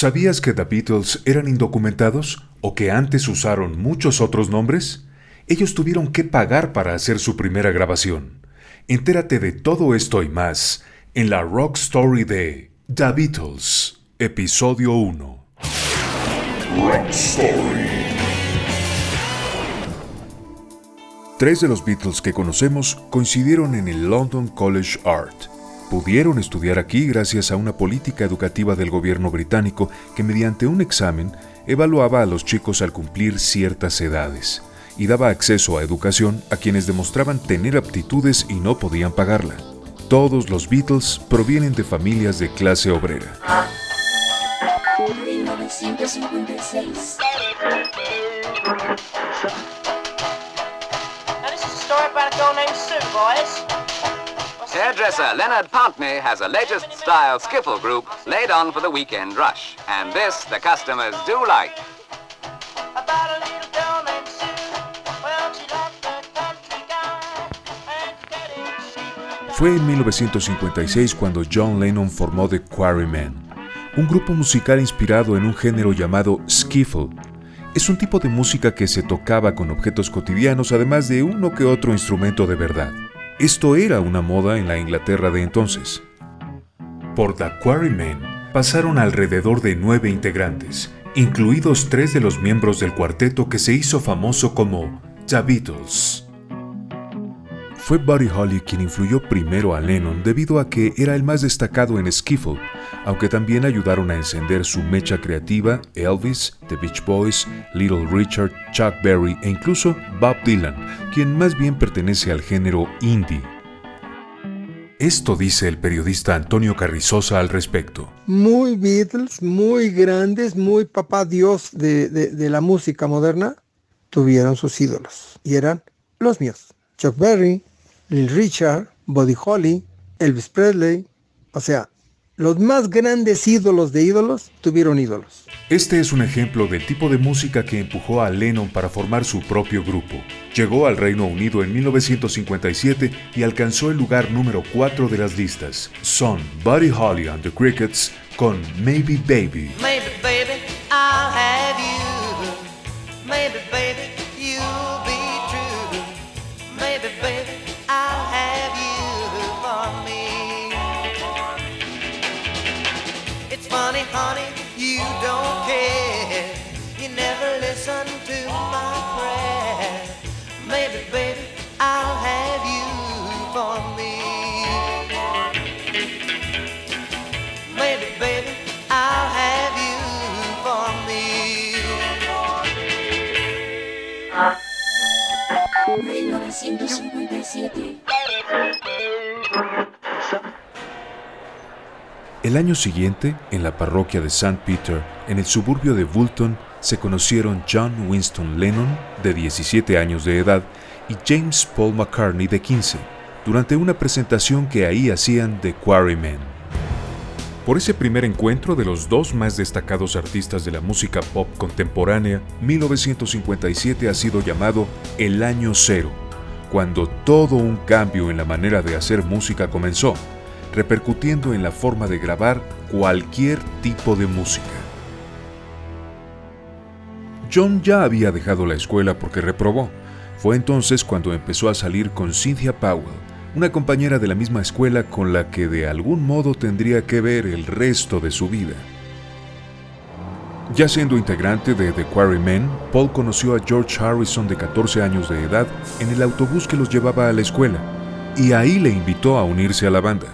¿Sabías que The Beatles eran indocumentados o que antes usaron muchos otros nombres? Ellos tuvieron que pagar para hacer su primera grabación. Entérate de todo esto y más en la Rock Story de The Beatles, episodio 1. Rock Story. Tres de los Beatles que conocemos coincidieron en el London College Art pudieron estudiar aquí gracias a una política educativa del gobierno británico que mediante un examen evaluaba a los chicos al cumplir ciertas edades y daba acceso a educación a quienes demostraban tener aptitudes y no podían pagarla. Todos los Beatles provienen de familias de clase obrera. Hairdresser Leonard Pountney has a latest style skiffle group laid on for the weekend rush. And this the customers do like. Fue en 1956 cuando John Lennon formó The Quarrymen, un grupo musical inspirado en un género llamado skiffle. Es un tipo de música que se tocaba con objetos cotidianos además de uno que otro instrumento de verdad. Esto era una moda en la Inglaterra de entonces. Por The Quarrymen pasaron alrededor de nueve integrantes, incluidos tres de los miembros del cuarteto que se hizo famoso como The Beatles. Fue Buddy Holly quien influyó primero a Lennon debido a que era el más destacado en skiffle, aunque también ayudaron a encender su mecha creativa Elvis, The Beach Boys, Little Richard, Chuck Berry e incluso Bob Dylan, quien más bien pertenece al género indie. Esto dice el periodista Antonio Carrizosa al respecto. Muy Beatles, muy grandes, muy papá Dios de, de la música moderna, tuvieron sus ídolos y eran los míos. Chuck Berry, Lil Richard, Buddy Holly, Elvis Presley, o sea, los más grandes ídolos de ídolos tuvieron ídolos. Este es un ejemplo del tipo de música que empujó a Lennon para formar su propio grupo. Llegó al Reino Unido en 1957 y alcanzó el lugar número 4 de las listas. Son Buddy Holly and the Crickets con Maybe Baby. Maybe baby, I'll have you. Maybe baby, El año siguiente, en la parroquia de St. Peter, en el suburbio de Woolton, se conocieron John Winston Lennon, de 17 años de edad, y James Paul McCartney, de 15, durante una presentación que ahí hacían The Quarrymen. Por ese primer encuentro de los dos más destacados artistas de la música pop contemporánea, 1957 ha sido llamado el año cero, cuando todo un cambio en la manera de hacer música comenzó, repercutiendo en la forma de grabar cualquier tipo de música. John ya había dejado la escuela porque reprobó. Fue entonces cuando empezó a salir con Cynthia Powell, una compañera de la misma escuela con la que de algún modo tendría que ver el resto de su vida. Ya siendo integrante de The Quarrymen, Paul conoció a George Harrison de 14 años de edad en el autobús que los llevaba a la escuela, y ahí le invitó a unirse a la banda.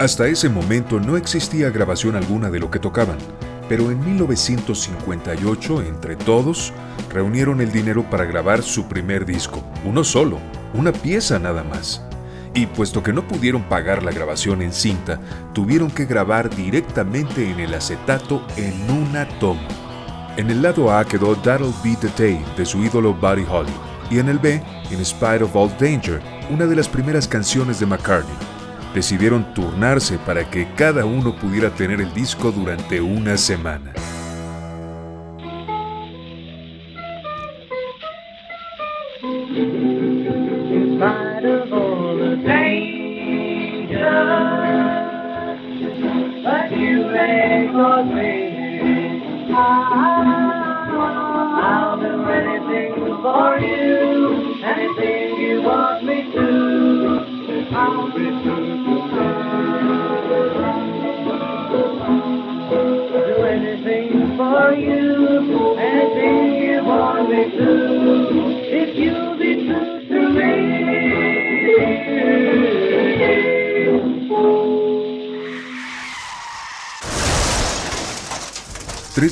Hasta ese momento no existía grabación alguna de lo que tocaban, pero en 1958, entre todos, reunieron el dinero para grabar su primer disco, uno solo, una pieza nada más y puesto que no pudieron pagar la grabación en cinta, tuvieron que grabar directamente en el acetato en una toma. En el lado A quedó That'll Be the Day de su ídolo Buddy Holly, y en el B, In Spite of All Danger, una de las primeras canciones de McCartney. Decidieron turnarse para que cada uno pudiera tener el disco durante una semana.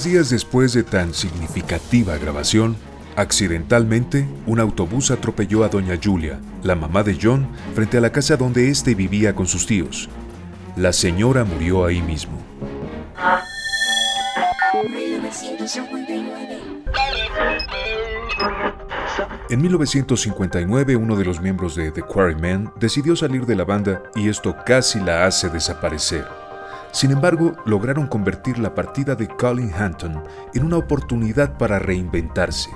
Días después de tan significativa grabación, accidentalmente, un autobús atropelló a doña Julia, la mamá de John, frente a la casa donde éste vivía con sus tíos. La señora murió ahí mismo. En 1959, uno de los miembros de The Quarrymen decidió salir de la banda y esto casi la hace desaparecer. Sin embargo, lograron convertir la partida de Colin Hanton en una oportunidad para reinventarse.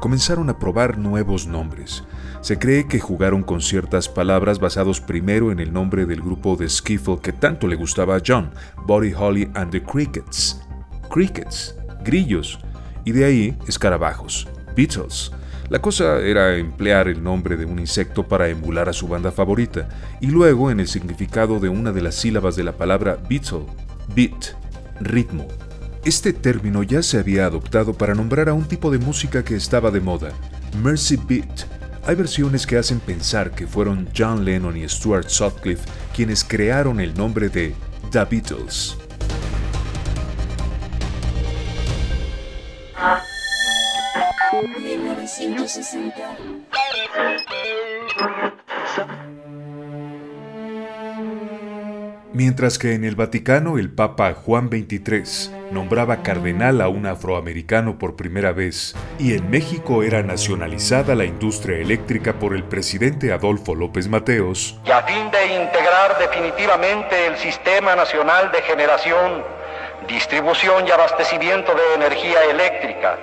Comenzaron a probar nuevos nombres. Se cree que jugaron con ciertas palabras basados primero en el nombre del grupo de skiffle que tanto le gustaba a John, Buddy Holly and the Crickets. Crickets, grillos, y de ahí escarabajos, Beatles. La cosa era emplear el nombre de un insecto para emular a su banda favorita, y luego en el significado de una de las sílabas de la palabra Beatle, beat, ritmo. Este término ya se había adoptado para nombrar a un tipo de música que estaba de moda, Mercy Beat. Hay versiones que hacen pensar que fueron John Lennon y Stuart Sutcliffe quienes crearon el nombre de The Beatles. Mientras que en el Vaticano el Papa Juan XXIII nombraba cardenal a un afroamericano por primera vez y en México era nacionalizada la industria eléctrica por el presidente Adolfo López Mateos, y a fin de integrar definitivamente el Sistema Nacional de Generación, Distribución y Abastecimiento de Energía Eléctrica,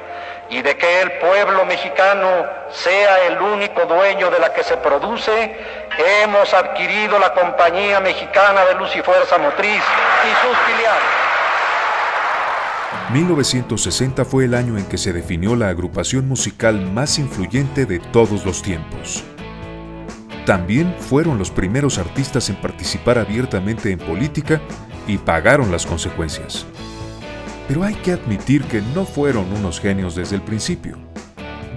y de que el pueblo mexicano sea el único dueño de la que se produce, hemos adquirido la Compañía Mexicana de Luz y Fuerza Motriz y sus filiales. 1960 fue el año en que se definió la agrupación musical más influyente de todos los tiempos. También fueron los primeros artistas en participar abiertamente en política y pagaron las consecuencias pero hay que admitir que no fueron unos genios desde el principio.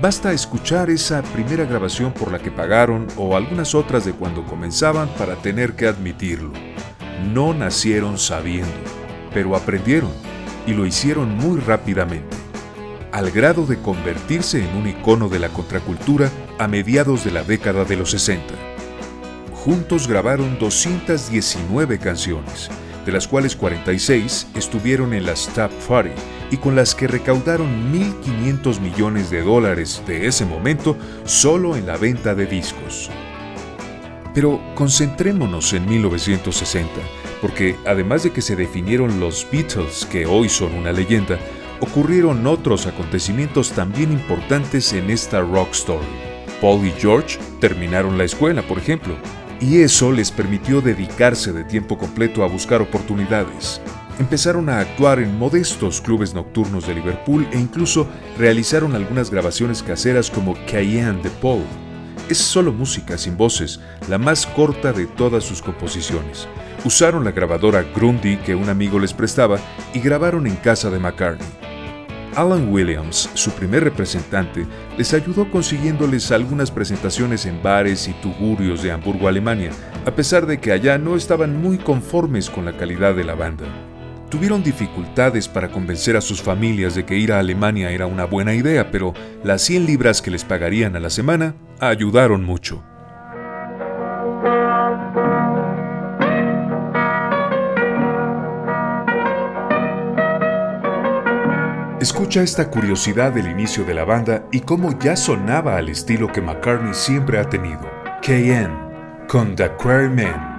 Basta escuchar esa primera grabación por la que pagaron o algunas otras de cuando comenzaban para tener que admitirlo. No nacieron sabiendo, pero aprendieron y lo hicieron muy rápidamente, al grado de convertirse en un icono de la contracultura a mediados de la década de los 60. Juntos grabaron 219 canciones, de las cuales 46 estuvieron en la Stop Party y con las que recaudaron 1.500 millones de dólares de ese momento solo en la venta de discos. Pero concentrémonos en 1960, porque además de que se definieron los Beatles, que hoy son una leyenda, ocurrieron otros acontecimientos también importantes en esta rock story. Paul y George terminaron la escuela, por ejemplo, y eso les permitió dedicarse de tiempo completo a buscar oportunidades. Empezaron a actuar en modestos clubes nocturnos de Liverpool e incluso realizaron algunas grabaciones caseras como Cayenne de Paul. Es solo música sin voces, la más corta de todas sus composiciones. Usaron la grabadora Grundy que un amigo les prestaba y grabaron en casa de McCartney. Alan Williams, su primer representante, les ayudó consiguiéndoles algunas presentaciones en bares y tugurios de Hamburgo, Alemania, a pesar de que allá no estaban muy conformes con la calidad de la banda. Tuvieron dificultades para convencer a sus familias de que ir a Alemania era una buena idea, pero las 100 libras que les pagarían a la semana ayudaron mucho. Escucha esta curiosidad del inicio de la banda y cómo ya sonaba al estilo que McCartney siempre ha tenido. KN con The Quarrymen.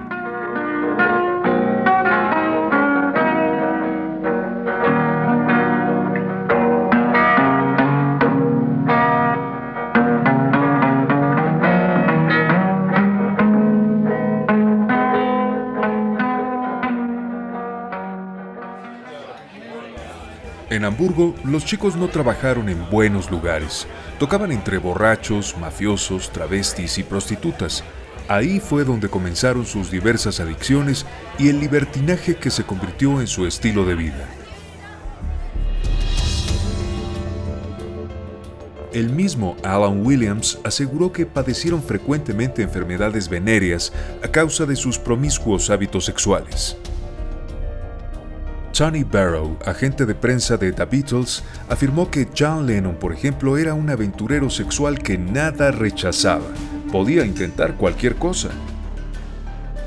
En Hamburgo, los chicos no trabajaron en buenos lugares. Tocaban entre borrachos, mafiosos, travestis y prostitutas. Ahí fue donde comenzaron sus diversas adicciones y el libertinaje que se convirtió en su estilo de vida. El mismo Alan Williams aseguró que padecieron frecuentemente enfermedades venéreas a causa de sus promiscuos hábitos sexuales. Tony Barrow, agente de prensa de The Beatles, afirmó que John Lennon, por ejemplo, era un aventurero sexual que nada rechazaba. Podía intentar cualquier cosa.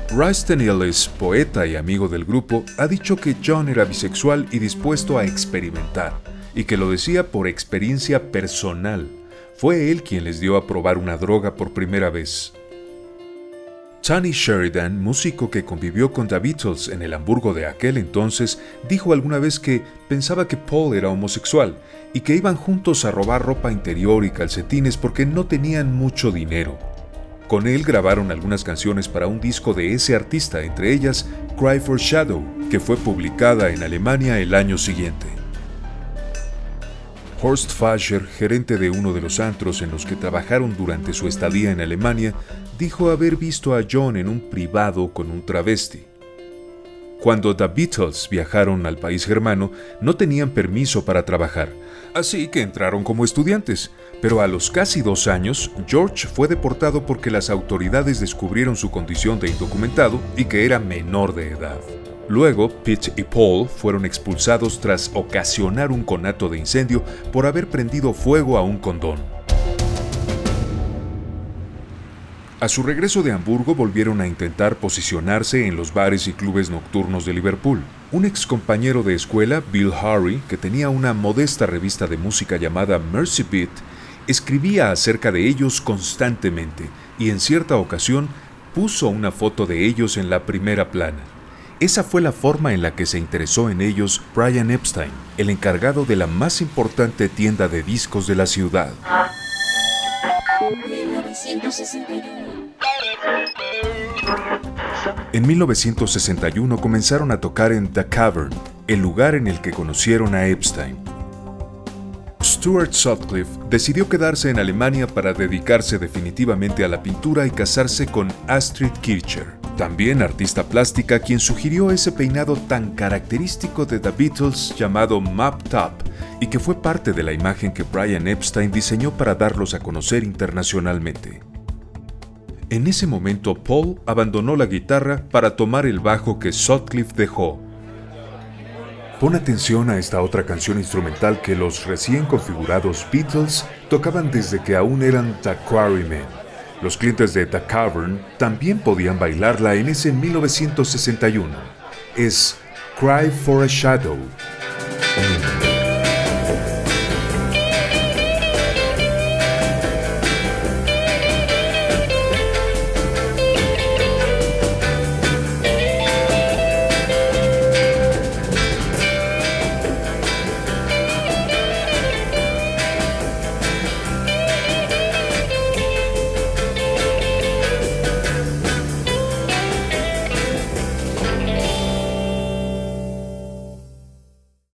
Ryston Ellis, poeta y amigo del grupo, ha dicho que John era bisexual y dispuesto a experimentar, y que lo decía por experiencia personal. Fue él quien les dio a probar una droga por primera vez. Tony Sheridan, músico que convivió con The Beatles en el Hamburgo de aquel entonces, dijo alguna vez que pensaba que Paul era homosexual y que iban juntos a robar ropa interior y calcetines porque no tenían mucho dinero. Con él grabaron algunas canciones para un disco de ese artista, entre ellas Cry for Shadow, que fue publicada en Alemania el año siguiente. Horst Fascher, gerente de uno de los antros en los que trabajaron durante su estadía en Alemania, dijo haber visto a John en un privado con un travesti. Cuando The Beatles viajaron al país germano, no tenían permiso para trabajar, así que entraron como estudiantes, pero a los casi dos años, George fue deportado porque las autoridades descubrieron su condición de indocumentado y que era menor de edad. Luego, Pete y Paul fueron expulsados tras ocasionar un conato de incendio por haber prendido fuego a un condón. A su regreso de Hamburgo volvieron a intentar posicionarse en los bares y clubes nocturnos de Liverpool. Un ex compañero de escuela, Bill Harry, que tenía una modesta revista de música llamada Mercy Beat, escribía acerca de ellos constantemente y en cierta ocasión puso una foto de ellos en la primera plana. Esa fue la forma en la que se interesó en ellos Brian Epstein, el encargado de la más importante tienda de discos de la ciudad. En 1961 comenzaron a tocar en The Cavern, el lugar en el que conocieron a Epstein. Stuart Sutcliffe decidió quedarse en Alemania para dedicarse definitivamente a la pintura y casarse con Astrid Kircher también artista plástica quien sugirió ese peinado tan característico de The Beatles llamado Map Top y que fue parte de la imagen que Brian Epstein diseñó para darlos a conocer internacionalmente. En ese momento Paul abandonó la guitarra para tomar el bajo que Sutcliffe dejó. Pon atención a esta otra canción instrumental que los recién configurados Beatles tocaban desde que aún eran The Quarrymen. Los clientes de The Cavern también podían bailarla en ese 1961. Es Cry for a Shadow.